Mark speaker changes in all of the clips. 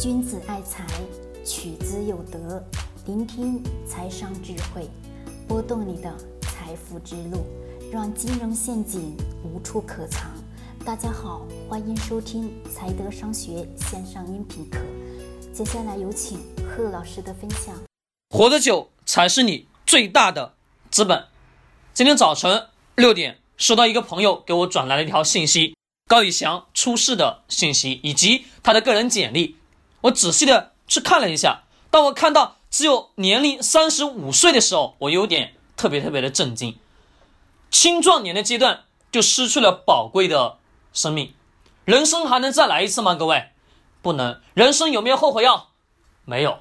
Speaker 1: 君子爱财，取之有德。聆听财商智慧，拨动你的财富之路，让金融陷阱无处可藏。大家好，欢迎收听财德商学线上音频课。接下来有请贺老师的分享。
Speaker 2: 活得久才是你最大的资本。今天早晨六点，收到一个朋友给我转来了一条信息，高以翔出事的信息以及他的个人简历。我仔细的去看了一下，当我看到只有年龄三十五岁的时候，我有点特别特别的震惊。青壮年的阶段就失去了宝贵的生命，人生还能再来一次吗？各位，不能。人生有没有后悔药？没有。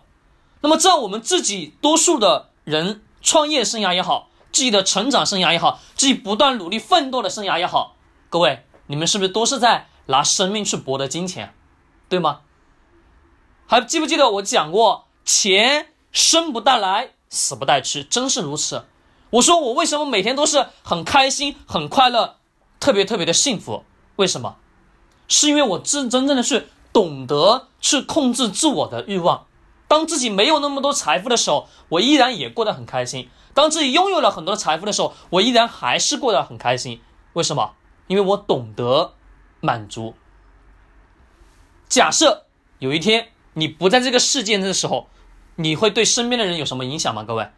Speaker 2: 那么在我们自己多数的人创业生涯也好，自己的成长生涯也好，自己不断努力奋斗的生涯也好，各位，你们是不是都是在拿生命去博得金钱，对吗？还记不记得我讲过，钱生不带来，死不带去，真是如此。我说我为什么每天都是很开心、很快乐、特别特别的幸福？为什么？是因为我真真正的去懂得去控制自我的欲望。当自己没有那么多财富的时候，我依然也过得很开心；当自己拥有了很多财富的时候，我依然还是过得很开心。为什么？因为我懂得满足。假设有一天。你不在这个世界的时候，你会对身边的人有什么影响吗？各位，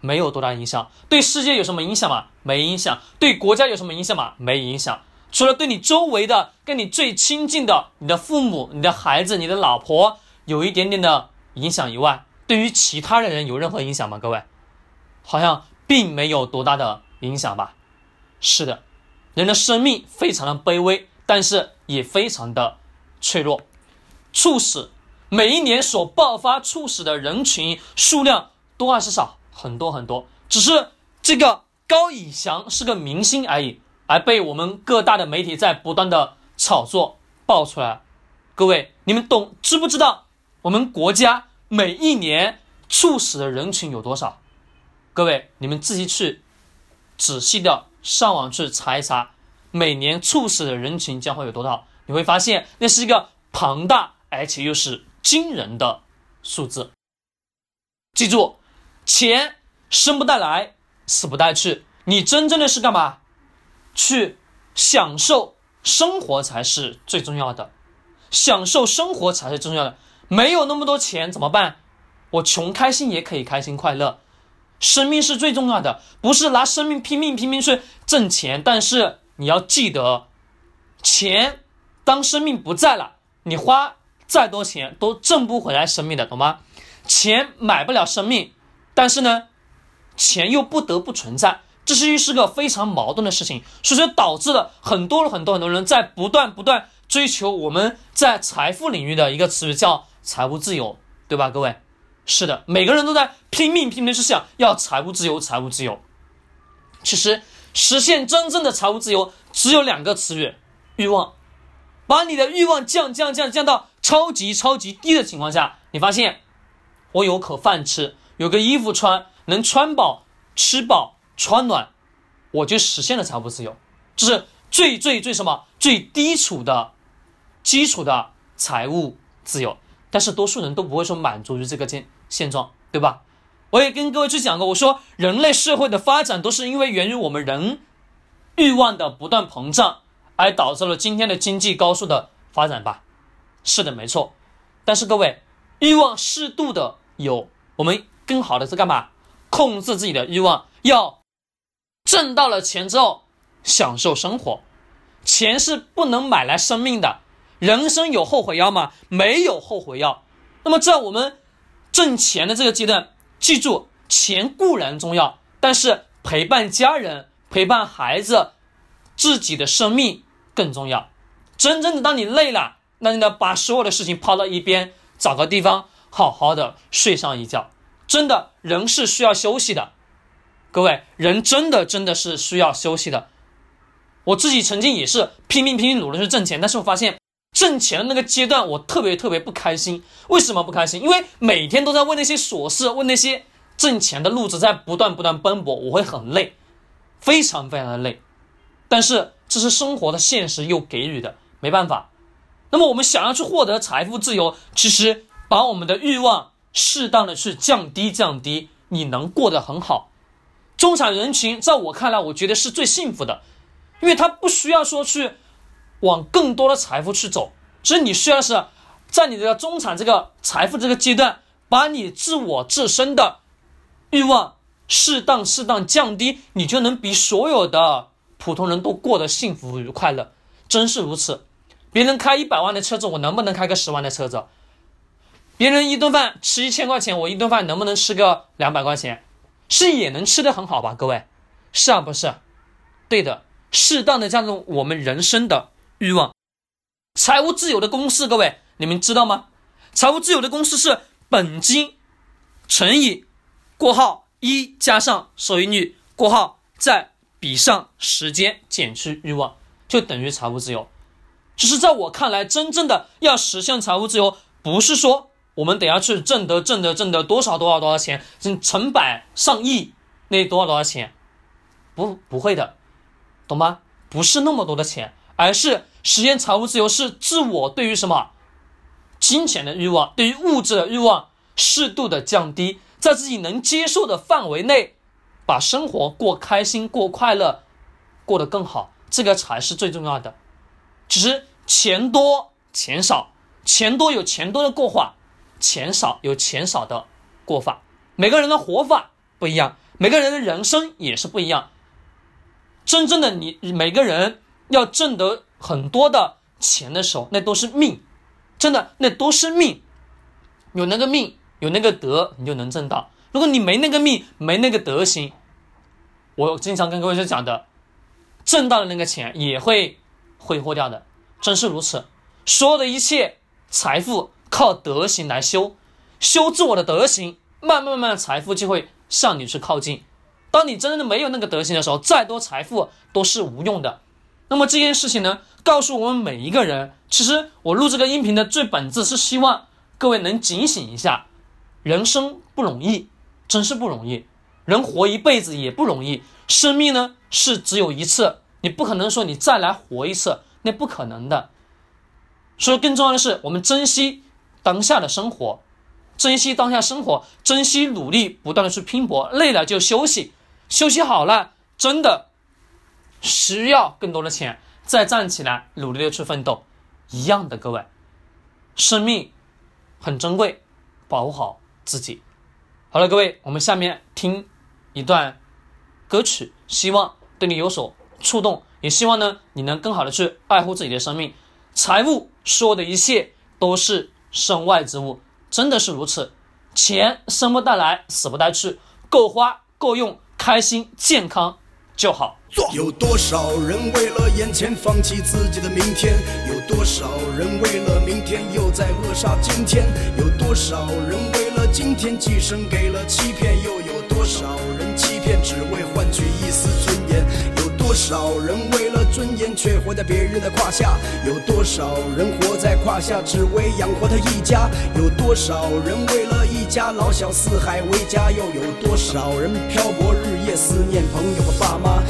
Speaker 2: 没有多大影响。对世界有什么影响吗？没影响。对国家有什么影响吗？没影响。除了对你周围的、跟你最亲近的、你的父母、你的孩子、你的老婆有一点点的影响以外，对于其他的人有任何影响吗？各位，好像并没有多大的影响吧？是的，人的生命非常的卑微，但是也非常的脆弱，猝死。每一年所爆发猝死的人群数量多还是少？很多很多，只是这个高以翔是个明星而已，而被我们各大的媒体在不断的炒作爆出来。各位，你们懂知不知道我们国家每一年猝死的人群有多少？各位，你们自己去仔细的上网去查一查，每年猝死的人群将会有多少？你会发现那是一个庞大而且又是。惊人的数字，记住，钱生不带来，死不带去。你真正的是干嘛？去享受生活才是最重要的，享受生活才是重要的。没有那么多钱怎么办？我穷开心也可以开心快乐。生命是最重要的，不是拿生命拼命拼命去挣钱。但是你要记得，钱当生命不在了，你花。再多钱都挣不回来生命的，懂吗？钱买不了生命，但是呢，钱又不得不存在，这是是个非常矛盾的事情，所以说导致了很多很多很多人在不断不断追求我们在财富领域的一个词语叫财务自由，对吧？各位，是的，每个人都在拼命拼命去想要财务自由，财务自由。其实实现真正的财务自由只有两个词语：欲望。把你的欲望降降降降到超级超级低的情况下，你发现我有口饭吃，有个衣服穿，能穿饱、吃饱、穿暖，我就实现了财务自由。这是最最最什么最低础的基础的财务自由。但是多数人都不会说满足于这个现现状，对吧？我也跟各位去讲过，我说人类社会的发展都是因为源于我们人欲望的不断膨胀。而导致了今天的经济高速的发展吧？是的，没错。但是各位，欲望适度的有，我们更好的是干嘛？控制自己的欲望，要挣到了钱之后享受生活。钱是不能买来生命的。人生有后悔药吗？没有后悔药。那么在我们挣钱的这个阶段，记住，钱固然重要，但是陪伴家人、陪伴孩子、自己的生命。更重要，真正的当你累了，那你呢把所有的事情抛到一边，找个地方好好的睡上一觉。真的，人是需要休息的，各位，人真的真的是需要休息的。我自己曾经也是拼命拼命努力去挣钱，但是我发现挣钱的那个阶段，我特别特别不开心。为什么不开心？因为每天都在为那些琐事，为那些挣钱的路子在不断不断奔波，我会很累，非常非常的累。但是。这是生活的现实又给予的，没办法。那么我们想要去获得财富自由，其实把我们的欲望适当的去降低降低，你能过得很好。中产人群在我看来，我觉得是最幸福的，因为他不需要说去往更多的财富去走，所以你需要是在你的中产这个财富这个阶段，把你自我自身的欲望适当适当降低，你就能比所有的普通人都过得幸福与快乐，真是如此。别人开一百万的车子，我能不能开个十万的车子？别人一顿饭吃一千块钱，我一顿饭能不能吃个两百块钱？是也能吃得很好吧？各位，是啊，不是？对的，适当的降低我们人生的欲望。财务自由的公式，各位你们知道吗？财务自由的公式是本金乘以过号一加上收益率过号再比上时间减去欲望，就等于财务自由。只是在我看来，真正的要实现财务自由，不是说。我们等下去挣得挣得挣得多少多少多少钱，成成百上亿，那多少多少钱？不不会的，懂吗？不是那么多的钱，而是实现财务自由是自我对于什么金钱的欲望，对于物质的欲望适度的降低，在自己能接受的范围内，把生活过开心、过快乐，过得更好，这个才是最重要的。其实钱多钱少，钱多有钱多的过法。钱少有钱少的过法，每个人的活法不一样，每个人的人生也是不一样。真正的你，每个人要挣得很多的钱的时候，那都是命，真的，那都是命。有那个命，有那个德，你就能挣到。如果你没那个命，没那个德行，我经常跟各位讲的，挣到的那个钱也会挥霍掉的，真是如此。所有的一切财富。靠德行来修，修自我的德行，慢慢慢慢，财富就会向你去靠近。当你真正的没有那个德行的时候，再多财富都是无用的。那么这件事情呢，告诉我们每一个人，其实我录这个音频的最本质是希望各位能警醒一下，人生不容易，真是不容易。人活一辈子也不容易，生命呢是只有一次，你不可能说你再来活一次，那不可能的。所以更重要的是，我们珍惜。当下的生活，珍惜当下生活，珍惜努力，不断的去拼搏，累了就休息，休息好了，真的需要更多的钱，再站起来，努力的去奋斗，一样的，各位，生命很珍贵，保护好自己。好了，各位，我们下面听一段歌曲，希望对你有所触动，也希望呢你能更好的去爱护自己的生命。财务说的一切都是。身外之物真的是如此，钱生不带来，死不带去，够花够用，开心健康就好。
Speaker 3: 有多少人为了眼前放弃自己的明天？有多少人为了明天又在扼杀今天？有多少人为了今天寄生给了欺骗？又有多少人欺骗只为换取一丝尊？少人为了尊严却活在别人的胯下？有多少人活在胯下只为养活他一家？有多少人为了一家老小四海为家？又有多少人漂泊日夜思念朋友和爸妈？